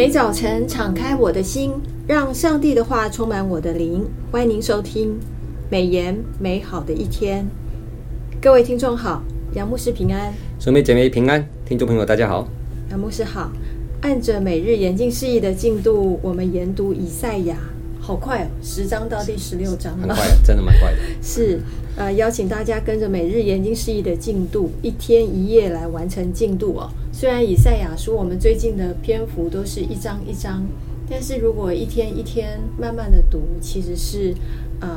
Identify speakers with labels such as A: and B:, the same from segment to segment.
A: 每早晨敞开我的心，让上帝的话充满我的灵。欢迎您收听美言美好的一天。各位听众好，杨牧师平安，
B: 兄妹姐妹平安，听众朋友大家好，
A: 杨牧师好。按着每日研经释义的进度，我们研读以赛亚，好快哦，十章到第十六章了，
B: 很快，真的蛮快的。
A: 是，呃，邀请大家跟着每日研经释义的进度，一天一夜来完成进度哦。虽然以赛亚书我们最近的篇幅都是一章一章，但是如果一天一天慢慢的读，其实是呃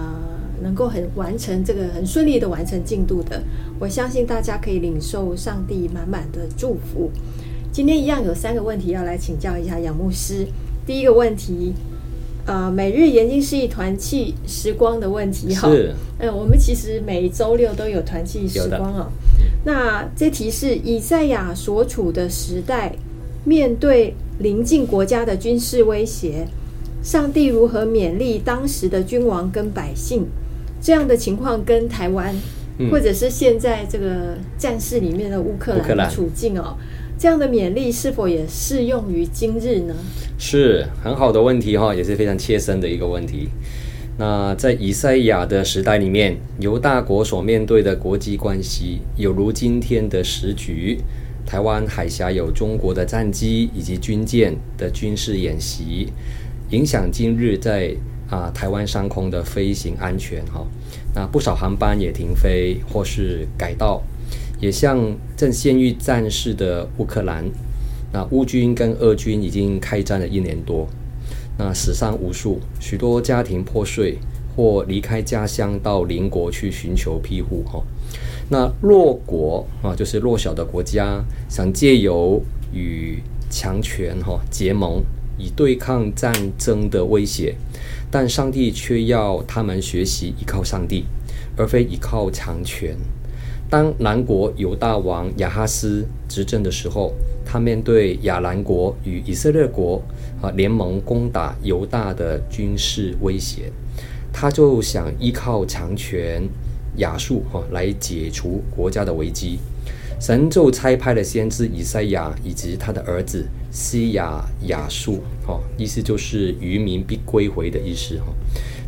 A: 能够很完成这个很顺利的完成进度的。我相信大家可以领受上帝满满的祝福。今天一样有三个问题要来请教一下杨牧师。第一个问题，呃，每日研经是一团契时光的问题哈。
B: 是。
A: 嗯，我们其实每周六都有团契时光哦。那这题是以赛亚所处的时代，面对邻近国家的军事威胁，上帝如何勉励当时的君王跟百姓？这样的情况跟台湾，或者是现在这个战事里面的乌克兰的处境哦。这样的勉励是否也适用于今日呢？
B: 是很好的问题哈，也是非常切身的一个问题。那在以赛亚的时代里面，犹大国所面对的国际关系，有如今天的时局，台湾海峡有中国的战机以及军舰的军事演习，影响今日在啊台湾上空的飞行安全哈。那不少航班也停飞或是改道。也像正陷于战事的乌克兰，那乌军跟俄军已经开战了一年多，那死伤无数，许多家庭破碎或离开家乡到邻国去寻求庇护哈。那弱国啊，就是弱小的国家，想借由与强权哈结盟，以对抗战争的威胁，但上帝却要他们学习依靠上帝，而非依靠强权。当南国犹大王亚哈斯执政的时候，他面对亚兰国与以色列国啊联盟攻打犹大的军事威胁，他就想依靠强权亚述哈来解除国家的危机。神就差派了先知以赛亚以及他的儿子西亚亚述哈，意思就是余民必归回的意思哈，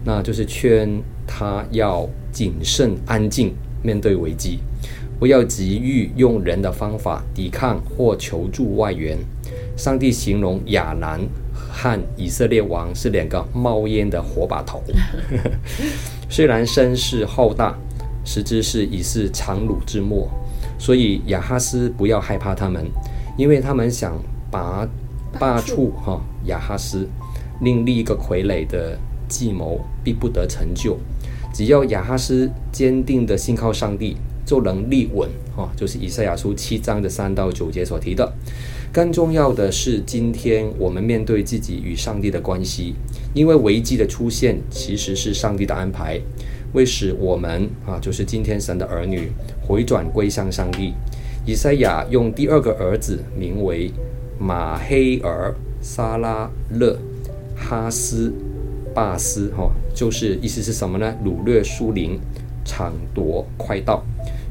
B: 那就是劝他要谨慎安静面对危机。不要急于用人的方法抵抗或求助外援。上帝形容亚兰和以色列王是两个冒烟的火把头，虽然声势浩大，实质是已是强弩之末。所以亚哈斯不要害怕他们，因为他们想拔罢黜哈亚哈斯，另立一个傀儡的计谋必不得成就。只要亚哈斯坚定地信靠上帝。就能立稳，哈，就是以赛亚书七章的三到九节所提的。更重要的是，今天我们面对自己与上帝的关系，因为危机的出现其实是上帝的安排，为使我们啊，就是今天神的儿女回转归向上帝。以赛亚用第二个儿子名为马黑尔沙拉勒哈斯巴斯，哈，就是意思是什么呢？掳掠疏陵，抢夺快道。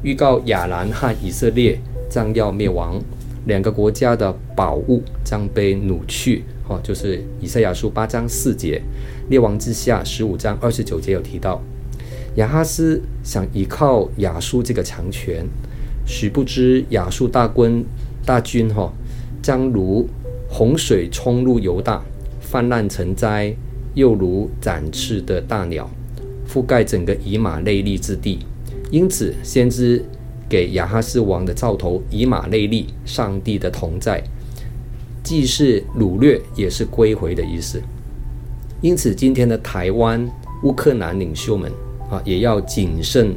B: 预告亚兰和以色列将要灭亡，两个国家的宝物将被掳去。哦，就是以赛亚书八章四节，列王之下十五章二十九节有提到，亚哈斯想依靠亚述这个强权，许不知亚述大军大军哈将如洪水冲入犹大，泛滥成灾，又如展翅的大鸟，覆盖整个以马内利之地。因此，先知给亚哈斯王的兆头以马内利，上帝的同在，既是掳掠，也是归回的意思。因此，今天的台湾乌克兰领袖们啊，也要谨慎、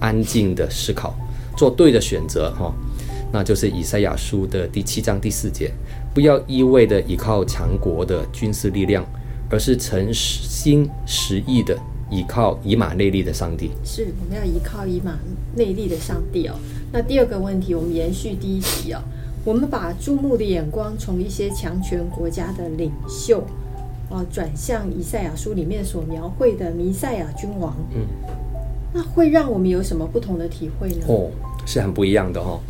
B: 安静的思考，做对的选择哈。那就是以赛亚书的第七章第四节，不要一味的依靠强国的军事力量，而是诚心实意的。依靠以马内利的上帝，
A: 是我们要依靠以马内利的上帝哦。那第二个问题，我们延续第一题哦，我们把注目的眼光从一些强权国家的领袖哦，转向以赛亚书里面所描绘的弥赛亚君王，嗯，那会让我们有什么不同的体会呢？
B: 哦，是很不一样的哈、哦。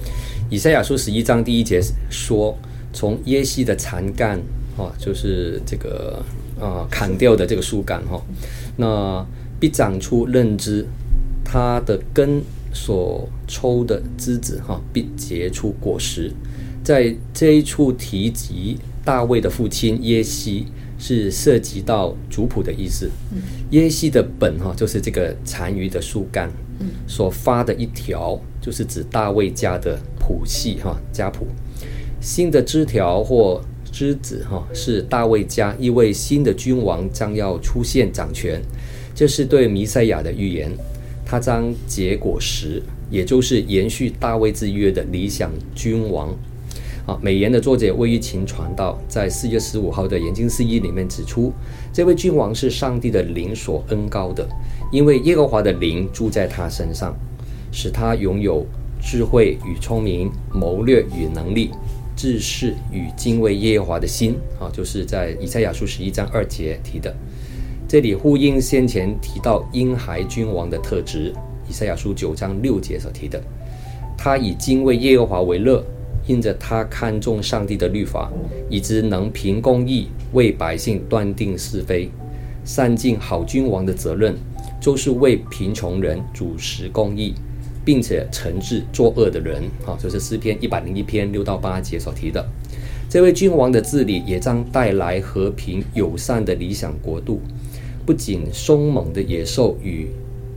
B: 以赛亚书十一章第一节说，从耶西的残干哦，就是这个啊砍掉的这个树干哈，那必长出嫩枝，它的根所抽的枝子哈，必结出果实。在这一处提及大卫的父亲耶西，是涉及到族谱的意思。耶西的本哈，就是这个残余的树干，所发的一条，就是指大卫家的谱系哈家谱。新的枝条或之子哈，是大卫家一位新的君王将要出现掌权，这是对弥赛亚的预言。他将结果实，也就是延续大卫之约的理想君王。啊，美言的作者魏玉琴传道在四月十五号的研经四一里面指出，这位君王是上帝的灵所恩膏的，因为耶和华的灵住在他身上，使他拥有智慧与聪明、谋略与能力、知识与敬畏耶和华的心。啊，就是在以赛亚书十一章二节提的，这里呼应先前提到婴孩君王的特质，以赛亚书九章六节所提的，他以敬畏耶和华为乐。因着他看重上帝的律法，以致能凭公义为百姓断定是非，善尽好君王的责任，就是为贫穷人主持公义，并且惩治作恶的人。好，就是诗篇一百零一篇六到八节所提的。这位君王的治理也将带来和平友善的理想国度。不仅凶猛的野兽与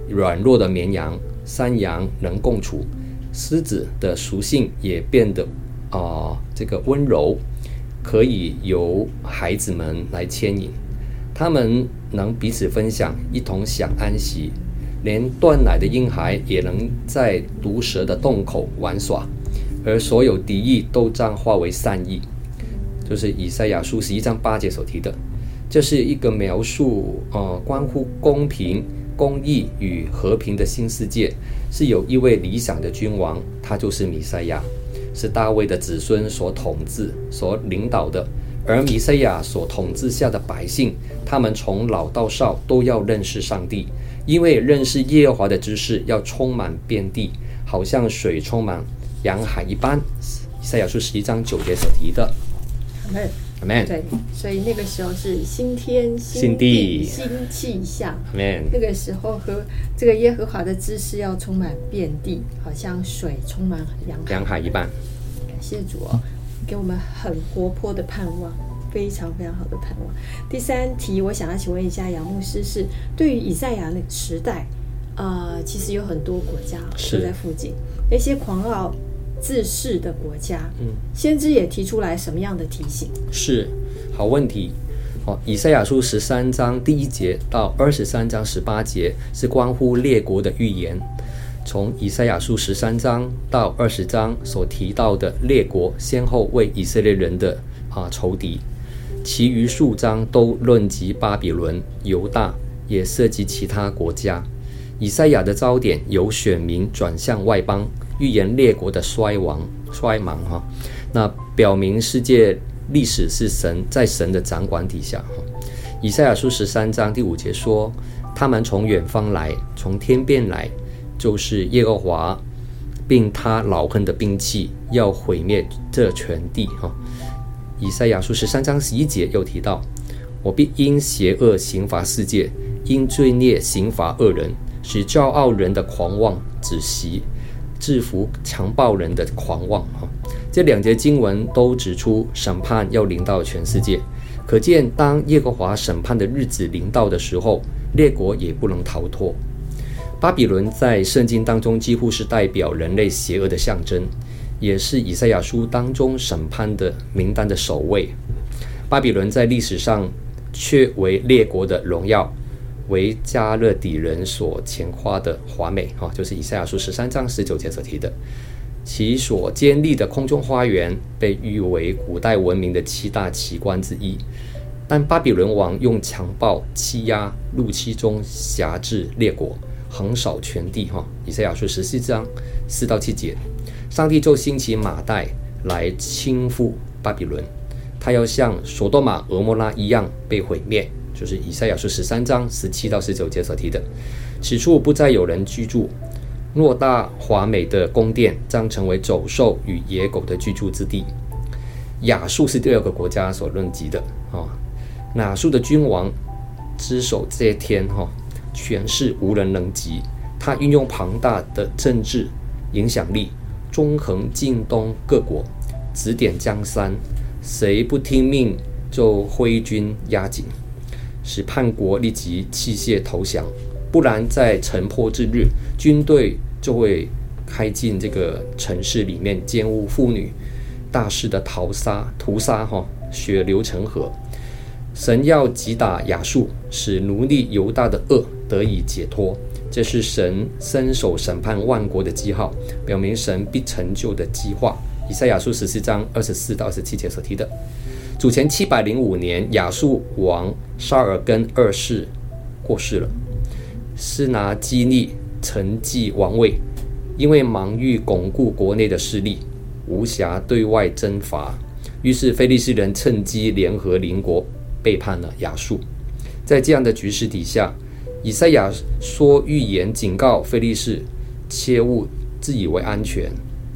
B: 软弱的绵羊、山羊能共处。狮子的属性也变得啊、这个温柔，可以由孩子们来牵引，他们能彼此分享，一同享安息，连断奶的婴孩也能在毒蛇的洞口玩耍，而所有敌意都将化为善意，就是以赛亚书十一章八节所提的，这是一个描述、呃，关乎公平。公义与和平的新世界是有一位理想的君王，他就是弥赛亚，是大卫的子孙所统治、所领导的。而弥赛亚所统治下的百姓，他们从老到少都要认识上帝，因为认识耶和华的知识要充满遍地，好像水充满洋海一般。以赛亚书十一章九节所提的。
A: Amen. 对，所以那个时候是新天新地新气象。
B: Amen.
A: 那个时候和这个耶和华的知识要充满遍地，好像水充满洋海，
B: 洋海一般。
A: 感谢主哦，给我们很活泼的盼望，非常非常好的盼望。第三题，我想要请问一下杨牧师是，是对于以赛亚那个时代，呃，其实有很多国家都在附近，那些狂傲。自恃的国家，嗯，先知也提出来什么样的提醒？
B: 是好问题。好，以赛亚书十三章第一节到二十三章十八节是关乎列国的预言。从以赛亚书十三章到二十章所提到的列国，先后为以色列人的啊仇敌，其余数章都论及巴比伦、犹大，也涉及其他国家。以赛亚的焦点由选民转向外邦。预言列国的衰亡、衰亡，哈，那表明世界历史是神在神的掌管底下，哈。以赛亚书十三章第五节说：“他们从远方来，从天边来，就是耶和华，并他恼恨的兵器，要毁灭这全地。”哈。以赛亚书十三章十一节又提到：“我必因邪恶刑罚世界，因罪孽刑罚恶人，使骄傲人的狂妄止息。”制服强暴人的狂妄，哈，这两节经文都指出审判要临到全世界，可见当耶和华审判的日子临到的时候，列国也不能逃脱。巴比伦在圣经当中几乎是代表人类邪恶的象征，也是以赛亚书当中审判的名单的首位。巴比伦在历史上却为列国的荣耀。为加勒底人所前夸的华美，哈，就是以赛亚书十三章十九节所提的。其所建立的空中花园被誉为古代文明的七大奇观之一。但巴比伦王用强暴、欺压、怒气中辖制列国，横扫全地，哈。以赛亚书十四章四到七节，上帝就兴起马代来倾覆巴比伦，他要像索多玛、俄摩拉一样被毁灭。就是以赛亚书十三章十七到十九节所提的，此处不再有人居住，偌大华美的宫殿将成为走兽与野狗的居住之地。亚述是第二个国家所论及的啊。亚述的君王之首这天哈，权势无人能及。他运用庞大的政治影响力，纵横近东各国，指点江山，谁不听命就挥军压境，使叛国立即弃械投降。不然，在城破之日，军队就会开进这个城市里面，奸污妇女，大肆的屠杀，屠杀哈，血流成河。神要击打亚述，使奴隶犹大的恶得以解脱，这是神伸手审判万国的记号，表明神必成就的计划。以赛亚书十四章二十四到二十七节所提的，主前七百零五年，亚述王沙尔根二世过世了。示拿基利承继王位，因为忙于巩固国内的势力，无暇对外征伐，于是非利士人趁机联合邻国，背叛了亚述。在这样的局势底下，以赛亚说预言警告菲利士，切勿自以为安全，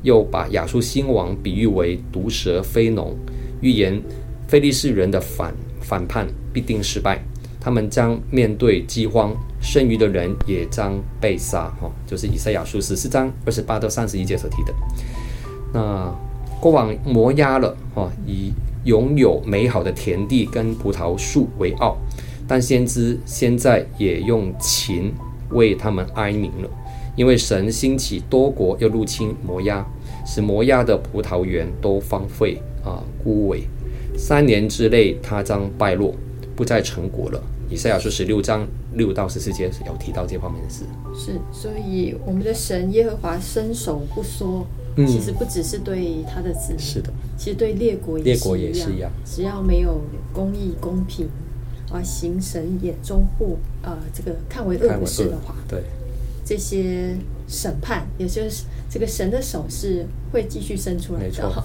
B: 又把亚述新王比喻为毒蛇非农，预言菲利士人的反反叛必定失败。他们将面对饥荒，剩余的人也将被杀。哈，就是以赛亚书十四章二十八到三十一节所提的。那过往摩押了，哈，以拥有美好的田地跟葡萄树为傲，但先知现在也用琴为他们哀鸣了，因为神兴起多国要入侵摩押，使摩押的葡萄园都荒废啊枯萎，三年之内他将败落。不再成国了。以赛亚书十六章六到十四节有提到这方面的事。
A: 是，所以我们的神耶和华伸手不缩，
B: 嗯、
A: 其实不只是对他的子民，
B: 是的，
A: 其实对列国
B: 列国也是一样。
A: 只要没有公义公平，啊，行神眼中不呃这个看为恶的事的话，
B: 对
A: 这些审判，也就是这个神的手是会继续伸出来的。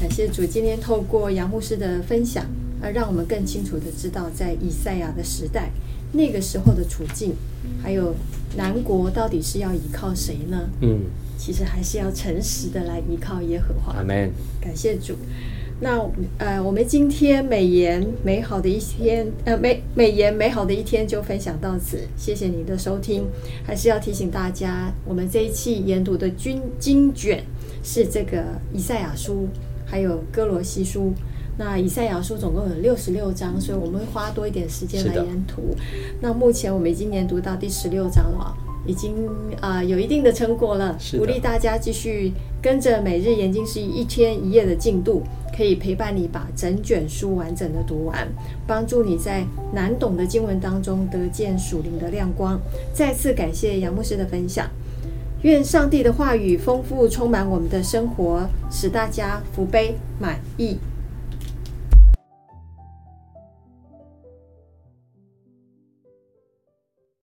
A: 感谢主，今天透过杨牧师的分享。而让我们更清楚的知道，在以赛亚的时代，那个时候的处境，还有南国到底是要依靠谁呢？
B: 嗯，
A: 其实还是要诚实的来依靠耶和华。
B: 阿门。
A: 感谢主。那呃，我们今天美颜美好的一天，呃，美美颜美好的一天就分享到此。谢谢您的收听。还是要提醒大家，我们这一期研读的经经卷是这个以赛亚书，还有哥罗西书。那以赛亚书总共有六十六章，所以我们会花多一点时间来研读。那目前我们已经研读到第十六章了，已经啊、呃、有一定的成果了。鼓励大家继续跟着每日研经是一天一夜的进度，可以陪伴你把整卷书完整的读完，帮助你在难懂的经文当中得见属灵的亮光。再次感谢杨牧师的分享，愿上帝的话语丰富充满我们的生活，使大家福杯满溢。